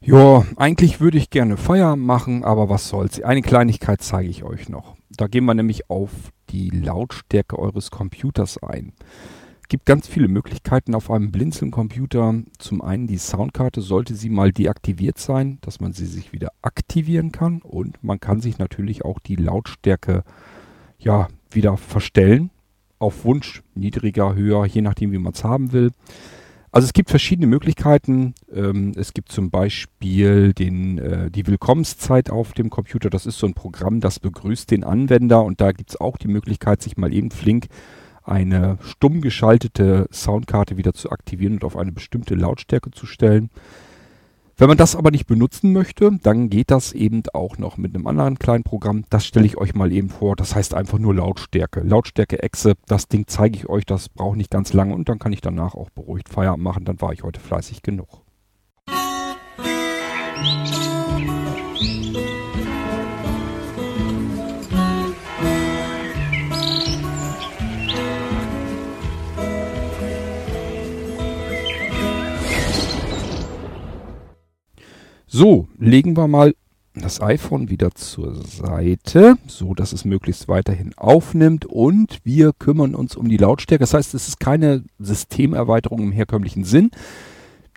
Ja, eigentlich würde ich gerne Feier machen, aber was soll's. Eine Kleinigkeit zeige ich euch noch. Da gehen wir nämlich auf die Lautstärke eures Computers ein. Es gibt ganz viele Möglichkeiten auf einem Blinzeln-Computer. Zum einen die Soundkarte sollte sie mal deaktiviert sein, dass man sie sich wieder aktivieren kann. Und man kann sich natürlich auch die Lautstärke ja wieder verstellen. Auf Wunsch niedriger, höher, je nachdem wie man es haben will. Also es gibt verschiedene Möglichkeiten. Ähm, es gibt zum Beispiel den, äh, die Willkommenszeit auf dem Computer. Das ist so ein Programm, das begrüßt den Anwender und da gibt es auch die Möglichkeit, sich mal eben flink eine stumm geschaltete Soundkarte wieder zu aktivieren und auf eine bestimmte Lautstärke zu stellen. Wenn man das aber nicht benutzen möchte, dann geht das eben auch noch mit einem anderen kleinen Programm. Das stelle ich euch mal eben vor. Das heißt einfach nur Lautstärke. Lautstärke Exe. Das Ding zeige ich euch. Das braucht nicht ganz lange und dann kann ich danach auch beruhigt Feierabend machen. Dann war ich heute fleißig genug. So, legen wir mal das iPhone wieder zur Seite, so dass es möglichst weiterhin aufnimmt und wir kümmern uns um die Lautstärke. Das heißt, es ist keine Systemerweiterung im herkömmlichen Sinn.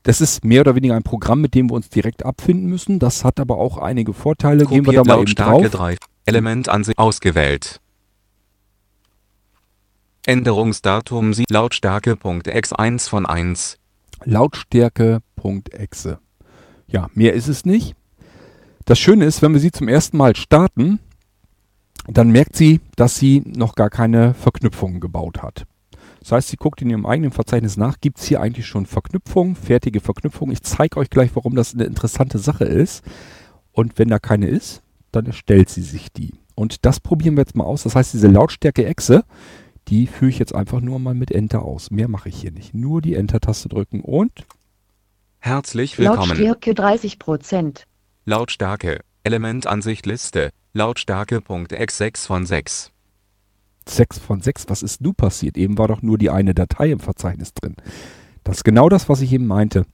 Das ist mehr oder weniger ein Programm, mit dem wir uns direkt abfinden müssen. Das hat aber auch einige Vorteile. Kopiert Gehen wir da mal Lautstärke eben drauf. 3. Element an sich ausgewählt. Änderungsdatum Sie Lautstärke.x1 von 1. Lautstärke.exe. Ja, mehr ist es nicht. Das Schöne ist, wenn wir sie zum ersten Mal starten, dann merkt sie, dass sie noch gar keine Verknüpfungen gebaut hat. Das heißt, sie guckt in ihrem eigenen Verzeichnis nach, gibt es hier eigentlich schon Verknüpfungen, fertige Verknüpfungen. Ich zeige euch gleich, warum das eine interessante Sache ist. Und wenn da keine ist, dann erstellt sie sich die. Und das probieren wir jetzt mal aus. Das heißt, diese Lautstärke-Echse, die führe ich jetzt einfach nur mal mit Enter aus. Mehr mache ich hier nicht. Nur die Enter-Taste drücken und Herzlich willkommen. Lautstärke 30 Prozent. Lautstärke, Elementansicht Liste, Lautstärke.x6 von 6. 6 von 6, was ist nun passiert? Eben war doch nur die eine Datei im Verzeichnis drin. Das ist genau das, was ich eben meinte.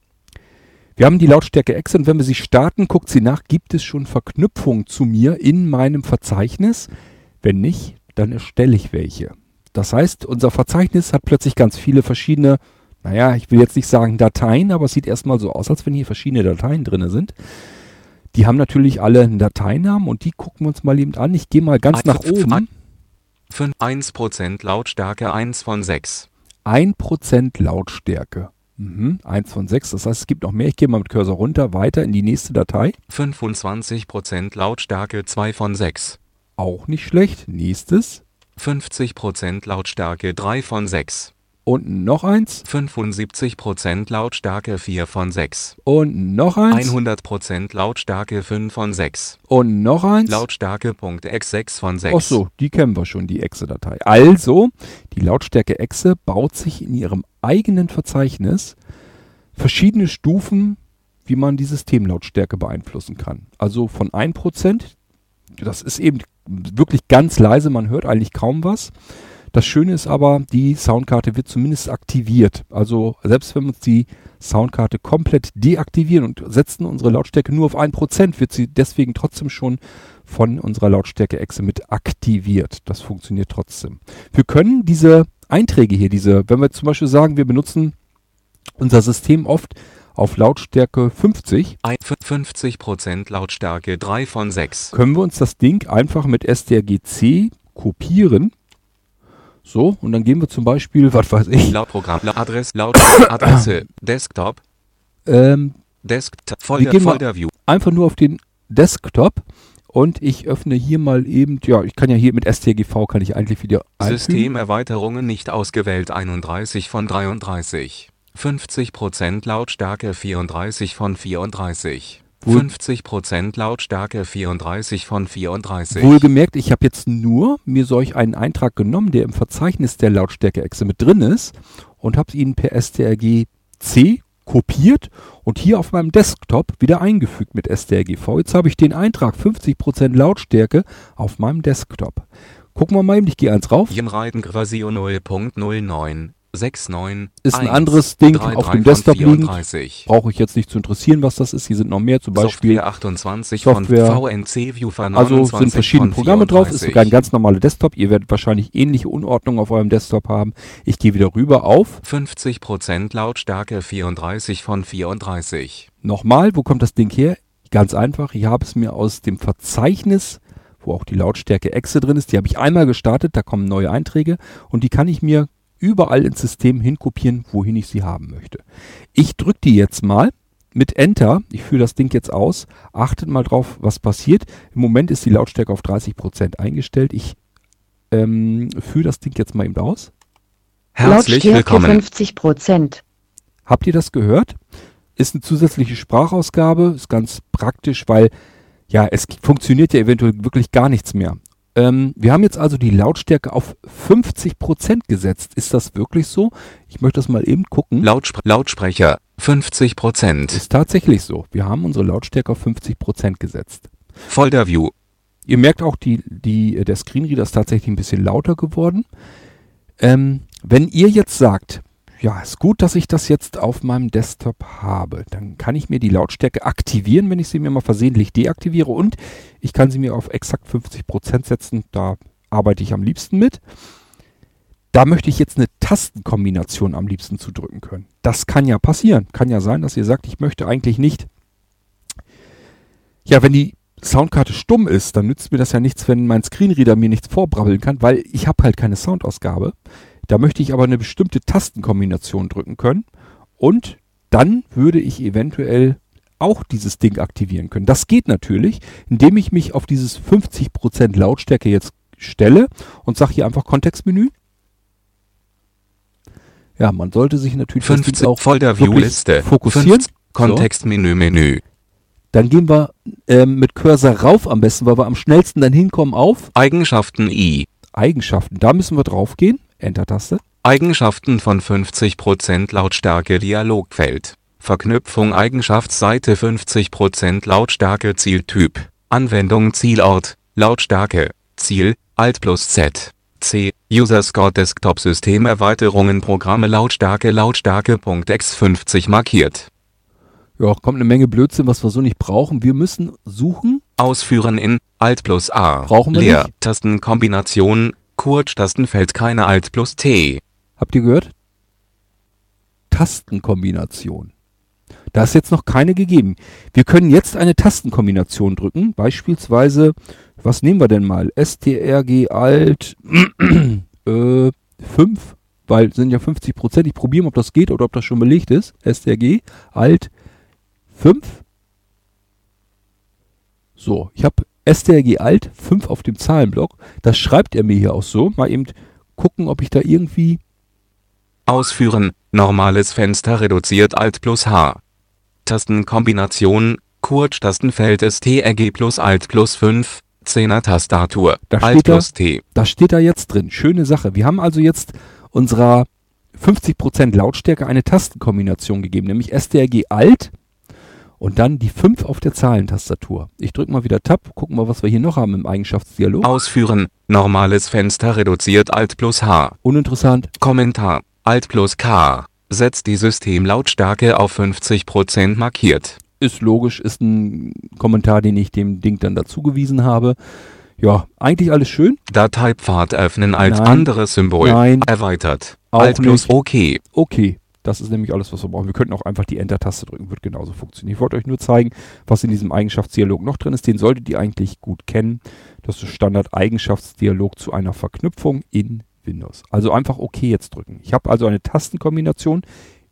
Wir haben die Lautstärke X und wenn wir sie starten, guckt sie nach, gibt es schon Verknüpfungen zu mir in meinem Verzeichnis? Wenn nicht, dann erstelle ich welche. Das heißt, unser Verzeichnis hat plötzlich ganz viele verschiedene naja, ich will jetzt nicht sagen Dateien, aber es sieht erstmal so aus, als wenn hier verschiedene Dateien drin sind. Die haben natürlich alle einen Dateinamen und die gucken wir uns mal eben an. Ich gehe mal ganz nach oben. 1% Lautstärke 1 von 6. 1% Lautstärke. Mhm, 1 von 6. Das heißt, es gibt noch mehr. Ich gehe mal mit Cursor runter, weiter in die nächste Datei. 25% Lautstärke 2 von 6. Auch nicht schlecht. Nächstes. 50% Lautstärke 3 von 6. Und noch eins. 75% Lautstärke 4 von 6. Und noch eins. 100% Lautstärke 5 von 6. Und noch eins. Lautstärke.x6 von 6. Ach so, die kennen wir schon, die Exe-Datei. Also, die Lautstärke Exe baut sich in ihrem eigenen Verzeichnis verschiedene Stufen, wie man die Systemlautstärke beeinflussen kann. Also von 1%, das ist eben wirklich ganz leise, man hört eigentlich kaum was das Schöne ist aber, die Soundkarte wird zumindest aktiviert. Also selbst wenn wir uns die Soundkarte komplett deaktivieren und setzen unsere Lautstärke nur auf 1%, wird sie deswegen trotzdem schon von unserer Lautstärke-Echse mit aktiviert. Das funktioniert trotzdem. Wir können diese Einträge hier, diese, wenn wir zum Beispiel sagen, wir benutzen unser System oft auf Lautstärke 50. 50% Lautstärke 3 von 6. Können wir uns das Ding einfach mit strgc kopieren so, und dann gehen wir zum Beispiel, was weiß ich. Laut Programm, laut Adresse, laut Adresse, Desktop. Ähm, Desktop, Folder, wir Folder View. Einfach nur auf den Desktop und ich öffne hier mal eben, ja, ich kann ja hier mit STGV kann ich eigentlich wieder. Systemerweiterungen nicht ausgewählt 31 von 33. 50% Lautstärke 34 von 34. 50% Lautstärke 34 von 34. Wohlgemerkt, ich habe jetzt nur mir solch einen Eintrag genommen, der im Verzeichnis der Lautstärke-Exe mit drin ist und habe ihn per strgc kopiert und hier auf meinem Desktop wieder eingefügt mit strgv. Jetzt habe ich den Eintrag 50% Lautstärke auf meinem Desktop. Gucken wir mal eben, ich gehe eins rauf. Version 0.09 69 Ist ein 1, anderes Ding 3, auf 3 dem Desktop liegend. 34. Brauche ich jetzt nicht zu interessieren, was das ist. Hier sind noch mehr, zum Beispiel. Software 28 Software. von VNC Viewer 29 Also sind verschiedene Programme drauf, ist 34. sogar ein ganz normaler Desktop. Ihr werdet wahrscheinlich ähnliche Unordnung auf eurem Desktop haben. Ich gehe wieder rüber auf. 50% Lautstärke 34 von 34. Nochmal, wo kommt das Ding her? Ganz einfach, ich habe es mir aus dem Verzeichnis, wo auch die Lautstärke Exe drin ist, die habe ich einmal gestartet, da kommen neue Einträge und die kann ich mir überall ins System hinkopieren, wohin ich sie haben möchte. Ich drücke die jetzt mal mit Enter, ich führe das Ding jetzt aus, achtet mal drauf, was passiert. Im Moment ist die Lautstärke auf 30% eingestellt. Ich ähm, führe das Ding jetzt mal eben aus. Herzlich Lautstärke willkommen. 50 Prozent. Habt ihr das gehört? Ist eine zusätzliche Sprachausgabe, ist ganz praktisch, weil ja, es funktioniert ja eventuell wirklich gar nichts mehr. Ähm, wir haben jetzt also die Lautstärke auf 50% gesetzt. Ist das wirklich so? Ich möchte das mal eben gucken. Lautspr Lautsprecher 50%. ist tatsächlich so. Wir haben unsere Lautstärke auf 50% gesetzt. Folder View. Ihr merkt auch, die, die, der Screenreader ist tatsächlich ein bisschen lauter geworden. Ähm, wenn ihr jetzt sagt, ja, ist gut, dass ich das jetzt auf meinem Desktop habe, dann kann ich mir die Lautstärke aktivieren, wenn ich sie mir mal versehentlich deaktiviere und ich kann sie mir auf exakt 50% setzen. Da arbeite ich am liebsten mit. Da möchte ich jetzt eine Tastenkombination am liebsten zu drücken können. Das kann ja passieren. Kann ja sein, dass ihr sagt, ich möchte eigentlich nicht. Ja, wenn die Soundkarte stumm ist, dann nützt mir das ja nichts, wenn mein Screenreader mir nichts vorbrabbeln kann, weil ich habe halt keine Soundausgabe. Da möchte ich aber eine bestimmte Tastenkombination drücken können und dann würde ich eventuell auch dieses Ding aktivieren können. Das geht natürlich, indem ich mich auf dieses 50% Lautstärke jetzt stelle und sage hier einfach Kontextmenü. Ja, man sollte sich natürlich das Ding 50 auch Folder View Liste. fokussieren. 50 Kontextmenü Menü. Dann gehen wir ähm, mit Cursor rauf am besten, weil wir am schnellsten dann hinkommen auf Eigenschaften I. Eigenschaften. Da müssen wir drauf gehen. Enter-Taste. Eigenschaften von 50% Lautstärke Dialogfeld. Verknüpfung Eigenschaftsseite 50% Lautstärke Zieltyp. Anwendung Zielort. Lautstärke. Ziel. Alt plus Z. C. User Score Desktop System Erweiterungen Programme Lautstärke Lautstärke.x50 markiert. Ja, kommt eine Menge Blödsinn, was wir so nicht brauchen. Wir müssen suchen. Ausführen in Alt plus A. Brauchen wir Leer. nicht. Tastenkombination. Kurztastenfeld keine Alt plus T. Habt ihr gehört? Tastenkombination. Da ist jetzt noch keine gegeben. Wir können jetzt eine Tastenkombination drücken. Beispielsweise, was nehmen wir denn mal? STRG Alt äh, 5, weil sind ja 50 Prozent. Ich probiere mal, ob das geht oder ob das schon belegt ist. STRG Alt 5. So, ich habe STRG Alt 5 auf dem Zahlenblock. Das schreibt er mir hier auch so. Mal eben gucken, ob ich da irgendwie Ausführen. Normales Fenster reduziert Alt plus H. Tastenkombination. Kurztastenfeld STRG plus Alt plus 5. 10er Tastatur. Da Alt steht da- plus T. Das steht da jetzt drin. Schöne Sache. Wir haben also jetzt unserer 50% Lautstärke eine Tastenkombination gegeben, nämlich STRG Alt und dann die 5 auf der Zahlentastatur. Ich drücke mal wieder Tab, gucken wir, was wir hier noch haben im Eigenschaftsdialog. Ausführen. Normales Fenster reduziert Alt plus H. Uninteressant. Kommentar. Alt plus K. Setzt die Systemlautstärke auf 50% markiert. Ist logisch, ist ein Kommentar, den ich dem Ding dann dazugewiesen habe. Ja, eigentlich alles schön. Dateipfad öffnen als Nein. anderes Symbol. Nein. Erweitert. Auch Alt plus nicht. OK. Okay, das ist nämlich alles, was wir brauchen. Wir könnten auch einfach die Enter-Taste drücken, wird genauso funktionieren. Ich wollte euch nur zeigen, was in diesem Eigenschaftsdialog noch drin ist. Den solltet ihr eigentlich gut kennen. Das ist Standard-Eigenschaftsdialog zu einer Verknüpfung in Windows. Also einfach OK jetzt drücken. Ich habe also eine Tastenkombination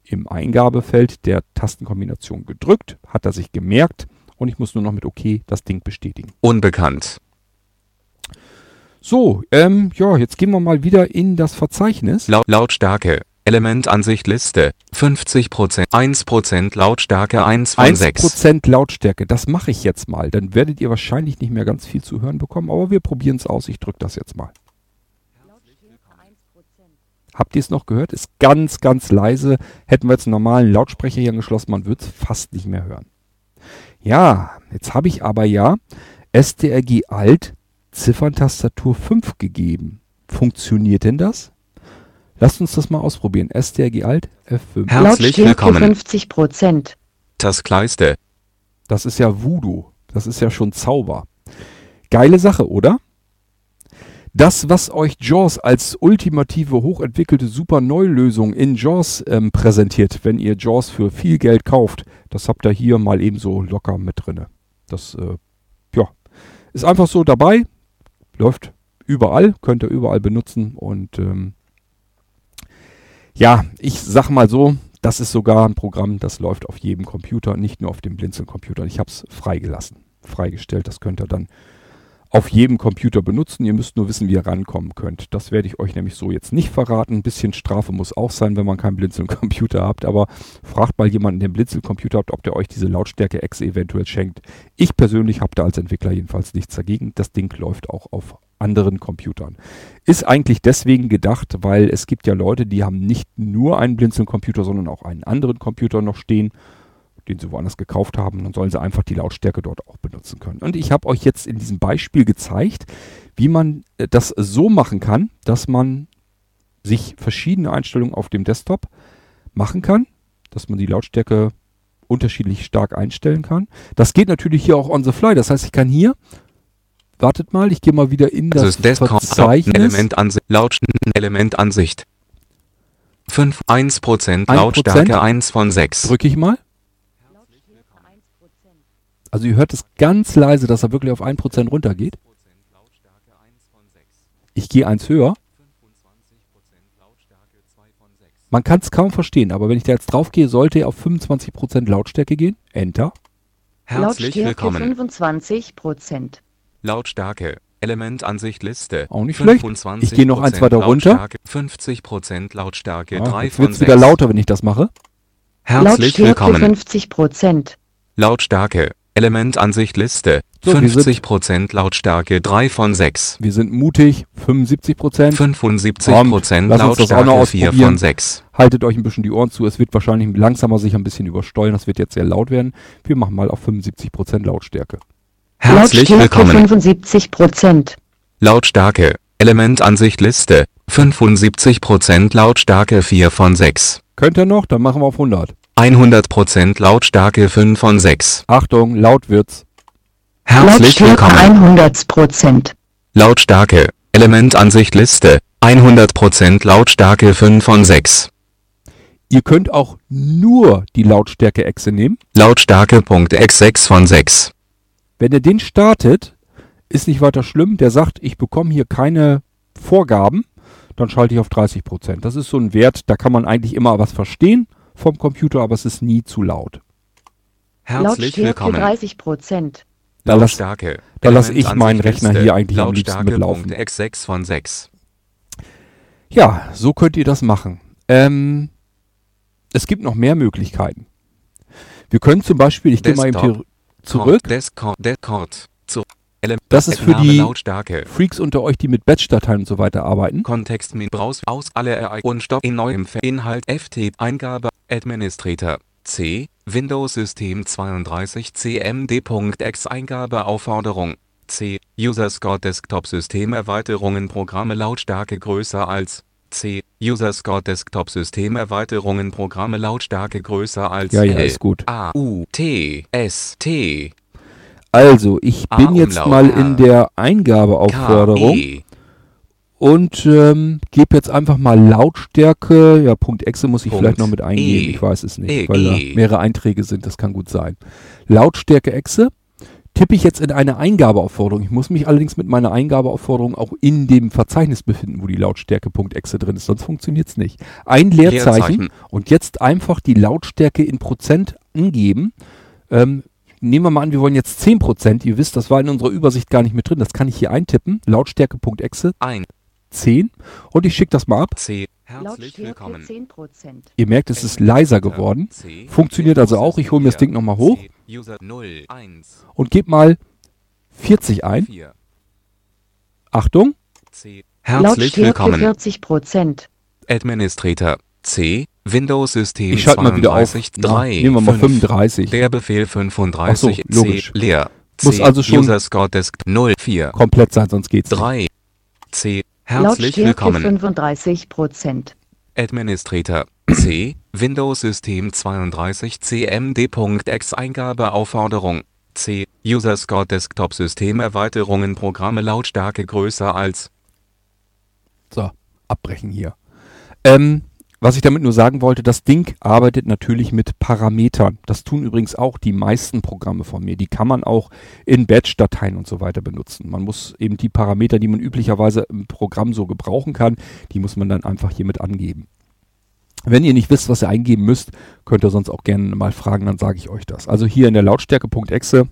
im Eingabefeld der Tastenkombination gedrückt, hat er sich gemerkt und ich muss nur noch mit OK das Ding bestätigen. Unbekannt. So, ähm, ja, jetzt gehen wir mal wieder in das Verzeichnis. Laut Lautstärke. Elementansicht Liste. 50%. 1% Lautstärke 1 von 6. 1% Lautstärke, das mache ich jetzt mal. Dann werdet ihr wahrscheinlich nicht mehr ganz viel zu hören bekommen, aber wir probieren es aus. Ich drücke das jetzt mal. Habt ihr es noch gehört? Ist ganz, ganz leise. Hätten wir jetzt einen normalen Lautsprecher hier angeschlossen, man würde es fast nicht mehr hören. Ja, jetzt habe ich aber ja STRG Alt Zifferntastatur 5 gegeben. Funktioniert denn das? Lasst uns das mal ausprobieren. STRG Alt F5. Herzlich willkommen. 50 Prozent. Taskleiste. Das ist ja Voodoo. Das ist ja schon Zauber. Geile Sache, oder? Das, was euch JAWS als ultimative, hochentwickelte Super-Neulösung in JAWS ähm, präsentiert, wenn ihr JAWS für viel Geld kauft, das habt ihr hier mal ebenso locker mit drinne. Das, äh, ja, ist einfach so dabei, läuft überall, könnt ihr überall benutzen und ähm, ja, ich sag mal so, das ist sogar ein Programm, das läuft auf jedem Computer, nicht nur auf dem Blinzeln-Computer. Ich habe es freigelassen, freigestellt. Das könnt ihr dann auf jedem Computer benutzen. Ihr müsst nur wissen, wie ihr rankommen könnt. Das werde ich euch nämlich so jetzt nicht verraten. Ein bisschen Strafe muss auch sein, wenn man keinen Blinzeln-Computer habt. Aber fragt mal jemanden, der einen Blinzeln-Computer hat, ob der euch diese Lautstärke-Exe eventuell schenkt. Ich persönlich habe da als Entwickler jedenfalls nichts dagegen. Das Ding läuft auch auf anderen Computern. Ist eigentlich deswegen gedacht, weil es gibt ja Leute, die haben nicht nur einen Blinzeln-Computer, sondern auch einen anderen Computer noch stehen, den sie woanders gekauft haben. Dann sollen sie einfach die Lautstärke dort auch benutzen können. Und ich habe euch jetzt in diesem Beispiel gezeigt, wie man äh, das so machen kann, dass man sich verschiedene Einstellungen auf dem Desktop machen kann, dass man die Lautstärke unterschiedlich stark einstellen kann. Das geht natürlich hier auch on the fly. Das heißt, ich kann hier, wartet mal, ich gehe mal wieder in Das das Desktop. Verzeichnis. Elementansicht. Laut Elementansicht. 5, 1%, 1%. Lautstärke 1 von 6. Drücke ich mal. Also ihr hört es ganz leise, dass er wirklich auf 1% runtergeht. Ich gehe eins höher. Man kann es kaum verstehen, aber wenn ich da jetzt drauf gehe, sollte er auf 25% Lautstärke gehen. Enter. Herzlich Lautstärke willkommen. 25 Prozent. Lautstärke. Elementansicht Liste. Auch nicht schlecht. 25% Ich gehe noch eins weiter runter. Lautstärke, 50% Lautstärke Ja, 3 jetzt wird 6. wieder lauter, wenn ich das mache. Herzlich Lautstärke willkommen. 50 Prozent. Lautstärke. Elementansicht Liste. So, wir sind- 50% Lautstärke 3 von 6. Wir sind mutig. 75%. 75% lass uns das auch noch Lautstärke 4 ausprobieren. von 6. Haltet euch ein bisschen die Ohren zu. Es wird wahrscheinlich langsamer sich ein bisschen übersteuern. Das wird jetzt sehr laut werden. Wir machen mal auf 75% Lautstärke. Herzlich Lautstärke willkommen. 75 Prozent. Lautstärke. Elementansicht Liste. 75% Lautstärke 4 von 6. Könnt ihr noch? Dann machen wir auf 100. 100% Lautstärke 5 von 6. Achtung, laut wird's. Herzlich Lautstärke willkommen. 100 Prozent. Lautstärke. Elementansicht Liste. 100% Lautstärke 5 von 6. Ihr könnt auch nur die Lautstärke-Echse nehmen. Lautstärke Punkt X 6 von 6. Wenn ihr den startet, ist nicht weiter schlimm. Der sagt, ich bekomme hier keine Vorgaben. Dann schalte ich auf 30%. Das ist so ein Wert, da kann man eigentlich immer was verstehen vom Computer, aber es ist nie zu laut. Herzlich Lautstärke willkommen. 30 Prozent. Da lass- Lautstärke. da lass ich meinen Rechner hier eigentlich am liebsten mitlaufen. Punkt X 6 von 6. Ja, so könnt ihr das machen. Ähm, es gibt noch mehr Möglichkeiten. Wir können zum Beispiel, ich gehe mal eben hier zurück. Das ist für die. Freaks unter euch, die mit Batch-Dateien und so weiter arbeiten. Kontext mit Browse aus alle Ereignisse und Stopp in neuem Inhalt FT Eingabe Administrator. C. Windows System 32 CMD.x Eingabe Aufforderung. C. User Score Desktop System Erweiterungen. Programme Lautstärke größer als C. User Score Desktop System Erweiterungen. Programme Lautstärke größer als Ja, ja, L. ist gut. A U T S T. Also, ich bin jetzt mal in der Eingabeaufforderung. E und ähm, gebe jetzt einfach mal Lautstärke. Ja, Punkt Exe muss ich Punkt vielleicht noch mit eingeben. E. Ich weiß es nicht, E. weil da E. mehrere Einträge sind. Das kann gut sein. Lautstärke Exe tippe ich jetzt in eine Eingabeaufforderung. Ich muss mich allerdings mit meiner Eingabeaufforderung auch in dem Verzeichnis befinden, wo die Lautstärke Punkt Exe drin ist. Sonst funktioniert es nicht. Ein Leerzeichen, Leerzeichen. und jetzt einfach die Lautstärke in Prozent angeben. Ähm, nehmen wir mal an, wir wollen jetzt 10%. Ihr wisst, das war in unserer Übersicht gar nicht mit drin. Das kann ich hier eintippen. Lautstärke.exe ein 10 und ich schicke das mal ab. C Herzlich willkommen 10 Prozent. Ihr merkt, es ist leiser geworden. C. Funktioniert also auch. Ich hole mir das Ding nochmal hoch C. User 0, 1, und gebe mal 40 ein. 4, Achtung, C. Herzlich willkommen. 40 Prozent. Administrator C. Windows System ich schalte mal wieder auf. 32, Na, 3, nehmen wir mal 5. 35. Der Befehl 35 Ach so, C. logisch. Leer. Muss C. also schon- User Score Desk 0, 4, Komplett sein, sonst geht's nicht. 3. C. Herzlich Lautstärke willkommen. 35 Prozent. Administrator C. Windows System 32 cmd.exe Eingabeaufforderung C. User Score Desktop System Erweiterungen Programme Lautstärke größer als So, abbrechen hier. Ähm, was ich damit nur sagen wollte, das Ding arbeitet natürlich mit Parametern. Das tun übrigens auch die meisten Programme von mir. Die kann man auch in Batch-Dateien und so weiter benutzen. Man muss eben die Parameter, die man üblicherweise im Programm so gebrauchen kann, die muss man dann einfach hiermit angeben. Wenn ihr nicht wisst, was ihr eingeben müsst, könnt ihr sonst auch gerne mal fragen, dann sage ich euch das. Also hier in der Lautstärke.exe,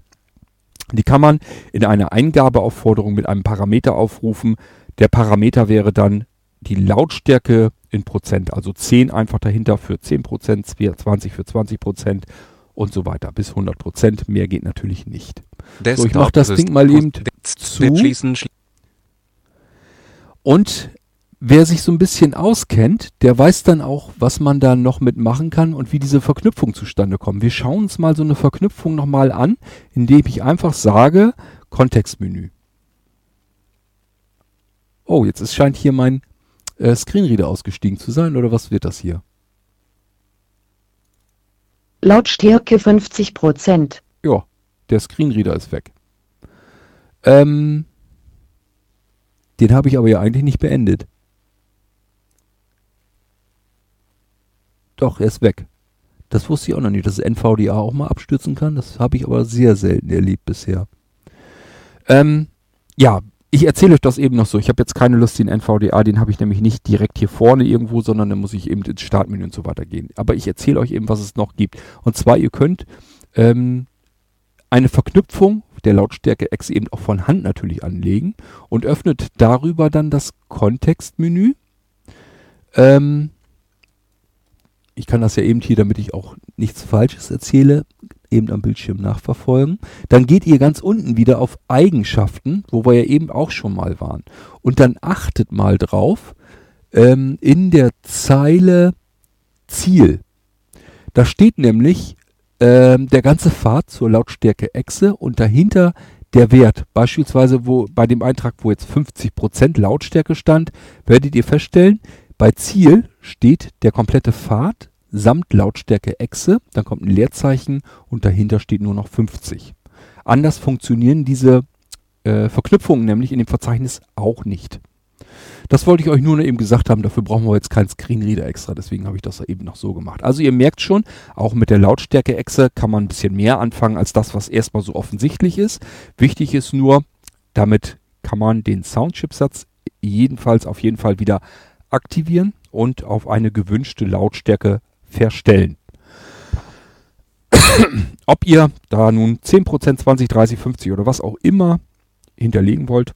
die kann man in einer Eingabeaufforderung mit einem Parameter aufrufen. Der Parameter wäre dann die Lautstärke in Prozent, also 10 einfach dahinter für 10 Prozent, 20 für 20 Prozent und so weiter bis 100 Prozent. Mehr geht natürlich nicht. So, ich mache das Ding mal eben zu. Schließen, schli Und wer sich so ein bisschen auskennt, der weiß dann auch, was man da noch mitmachen kann und wie diese Verknüpfung zustande kommt. Wir schauen uns mal so eine Verknüpfung nochmal an, indem ich einfach sage, Kontextmenü. Oh, jetzt ist, scheint hier mein äh, Screenreader ausgestiegen zu sein, oder was wird das hier? Lautstärke 50 Prozent. Ja, der Screenreader ist weg. Ähm, den habe ich aber ja eigentlich nicht beendet. Doch, er ist weg. Das wusste ich auch noch nicht, dass NVDA auch mal abstürzen kann. Das habe ich aber sehr selten erlebt bisher. Ähm, ja, ich erzähle euch das eben noch so. Ich habe jetzt keine Lust, den NVDA, den habe ich nämlich nicht direkt hier vorne irgendwo, sondern da muss ich eben ins Startmenü und so weiter gehen. Aber ich erzähle euch eben, was es noch gibt. Und zwar, ihr könnt ähm, eine Verknüpfung der Lautstärke X eben auch von Hand natürlich anlegen und öffnet darüber dann das Kontextmenü. Ähm, ich kann das ja eben hier, damit ich auch nichts Falsches erzähle, eben am Bildschirm nachverfolgen. Dann geht ihr ganz unten wieder auf Eigenschaften, wo wir ja eben auch schon mal waren. Und dann achtet mal drauf, ähm, in der Zeile Ziel. Da steht nämlich ähm, der ganze Pfad zur Lautstärke Echse und dahinter der Wert. Beispielsweise wo bei dem Eintrag, wo jetzt 50% Lautstärke stand, werdet ihr feststellen, bei Ziel steht der komplette Pfad samt Lautstärke Echse, dann kommt ein Leerzeichen und dahinter steht nur noch 50. Anders funktionieren diese äh, Verknüpfungen nämlich in dem Verzeichnis auch nicht. Das wollte ich euch nur eben gesagt haben, dafür brauchen wir jetzt keinen Screenreader extra, deswegen habe ich das eben noch so gemacht. Also ihr merkt schon, auch mit der Lautstärke-Echse kann man ein bisschen mehr anfangen als das, was erstmal so offensichtlich ist. Wichtig ist nur, damit kann man den Soundchipsatz jedenfalls auf jeden Fall wieder aktivieren und auf eine gewünschte Lautstärke verstellen. Ob ihr da nun 10%, 20, 30, 50 oder was auch immer hinterlegen wollt,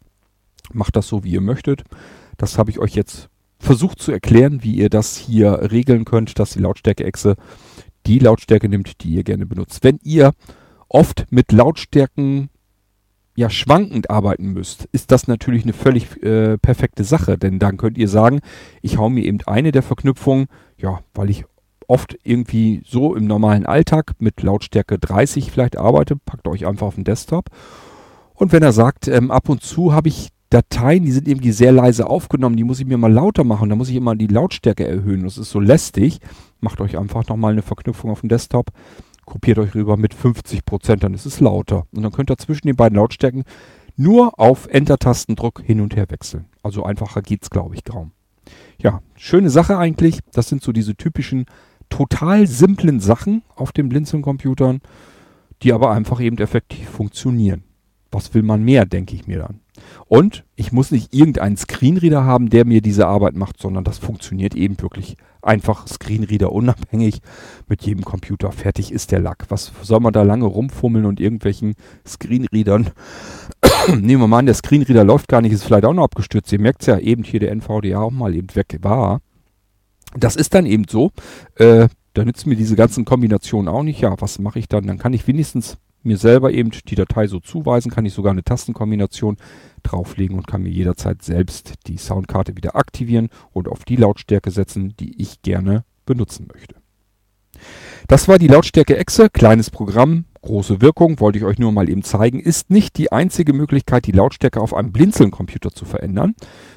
macht das so, wie ihr möchtet. Das habe ich euch jetzt versucht zu erklären, wie ihr das hier regeln könnt, dass die Lautstärke-Echse die Lautstärke nimmt, die ihr gerne benutzt. Wenn ihr oft mit Lautstärken ja schwankend arbeiten müsst, ist das natürlich eine völlig äh, perfekte Sache, denn dann könnt ihr sagen, ich hau mir eben eine der Verknüpfungen, ja, weil ich oft irgendwie so im normalen Alltag mit Lautstärke 30 vielleicht arbeite, packt euch einfach auf den Desktop. Und wenn er sagt, ähm, ab und zu habe ich Dateien, die sind irgendwie sehr leise aufgenommen, die muss ich mir mal lauter machen, da muss ich immer die Lautstärke erhöhen. Das ist so lästig. Macht euch einfach nochmal eine Verknüpfung auf dem Desktop, kopiert euch rüber mit 50%, dann ist es lauter. Und dann könnt ihr zwischen den beiden Lautstärken nur auf Enter-Tastendruck hin und her wechseln. Also einfacher geht's, glaube ich, kaum. Ja, schöne Sache eigentlich. Das sind so diese typischen total simplen Sachen auf den Blinzeln-Computern, die aber einfach eben effektiv funktionieren. Was will man mehr, denke ich mir dann. Und ich muss nicht irgendeinen Screenreader haben, der mir diese Arbeit macht, sondern das funktioniert eben wirklich einfach Screenreader unabhängig mit jedem Computer. Fertig ist der Lack. Was soll man da lange rumfummeln und irgendwelchen Screenreadern? Nehmen wir mal an, der Screenreader läuft gar nicht, ist vielleicht auch noch abgestürzt. Ihr merkt es ja eben hier der NVDA auch mal eben weg war. Das ist dann eben so. Äh, da nützt mir diese ganzen Kombinationen auch nicht. Ja, was mache ich dann? Dann kann ich wenigstens mir selber eben die Datei so zuweisen, kann ich sogar eine Tastenkombination drauflegen und kann mir jederzeit selbst die Soundkarte wieder aktivieren und auf die Lautstärke setzen, die ich gerne benutzen möchte. Das war die Lautstärke Exe, kleines Programm, Große Wirkung, wollte ich euch nur mal eben zeigen, ist nicht die einzige Möglichkeit, die Lautstärke auf einem Blinzeln-Computer zu verändern.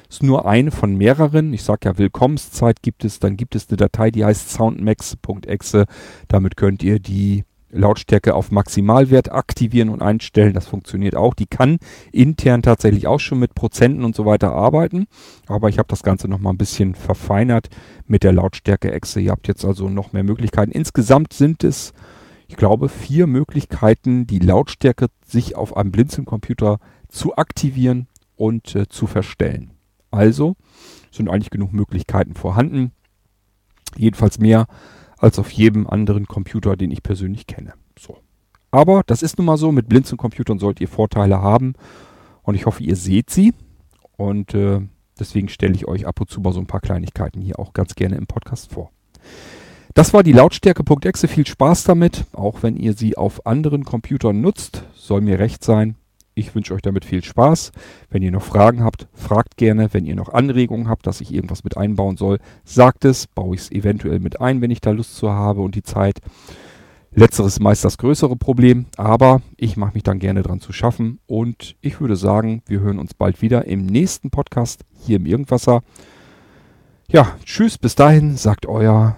Ist nur eine von mehreren. Ich sage ja, Willkommenszeit gibt es, dann gibt es eine Datei, die heißt soundmax.exe. Damit könnt ihr die Lautstärke auf Maximalwert aktivieren und einstellen. Das funktioniert auch. Die kann intern tatsächlich auch schon mit Prozenten und so weiter arbeiten. Aber ich habe das Ganze noch mal ein bisschen verfeinert mit der Lautstärke-Exe. Ihr habt jetzt also noch mehr Möglichkeiten. Insgesamt sind es, ich glaube, vier Möglichkeiten, die Lautstärke sich auf einem Blinzeln-Computer zu aktivieren und äh, zu verstellen. Also sind eigentlich genug Möglichkeiten vorhanden. Jedenfalls mehr als auf jedem anderen Computer, den ich persönlich kenne. So. Aber das ist nun mal so, mit Blinzeln-Computern sollt ihr Vorteile haben und ich hoffe, ihr seht sie. Und äh, deswegen stelle ich euch ab und zu mal so ein paar Kleinigkeiten hier auch ganz gerne im Podcast vor. Das war die Lautstärke.exe. Viel Spaß damit, auch wenn ihr sie auf anderen Computern nutzt. Soll mir recht sein. Ich wünsche euch damit viel Spaß. Wenn ihr noch Fragen habt, fragt gerne. Wenn ihr noch Anregungen habt, dass ich irgendwas mit einbauen soll, sagt es. Baue ich es eventuell mit ein, wenn ich da Lust zu habe und die Zeit. Letzteres meist das größere Problem, aber ich mache mich dann gerne dran zu schaffen und ich würde sagen, wir hören uns bald wieder im nächsten Podcast hier im Irgendwasser. Ja, tschüss, bis dahin, sagt euer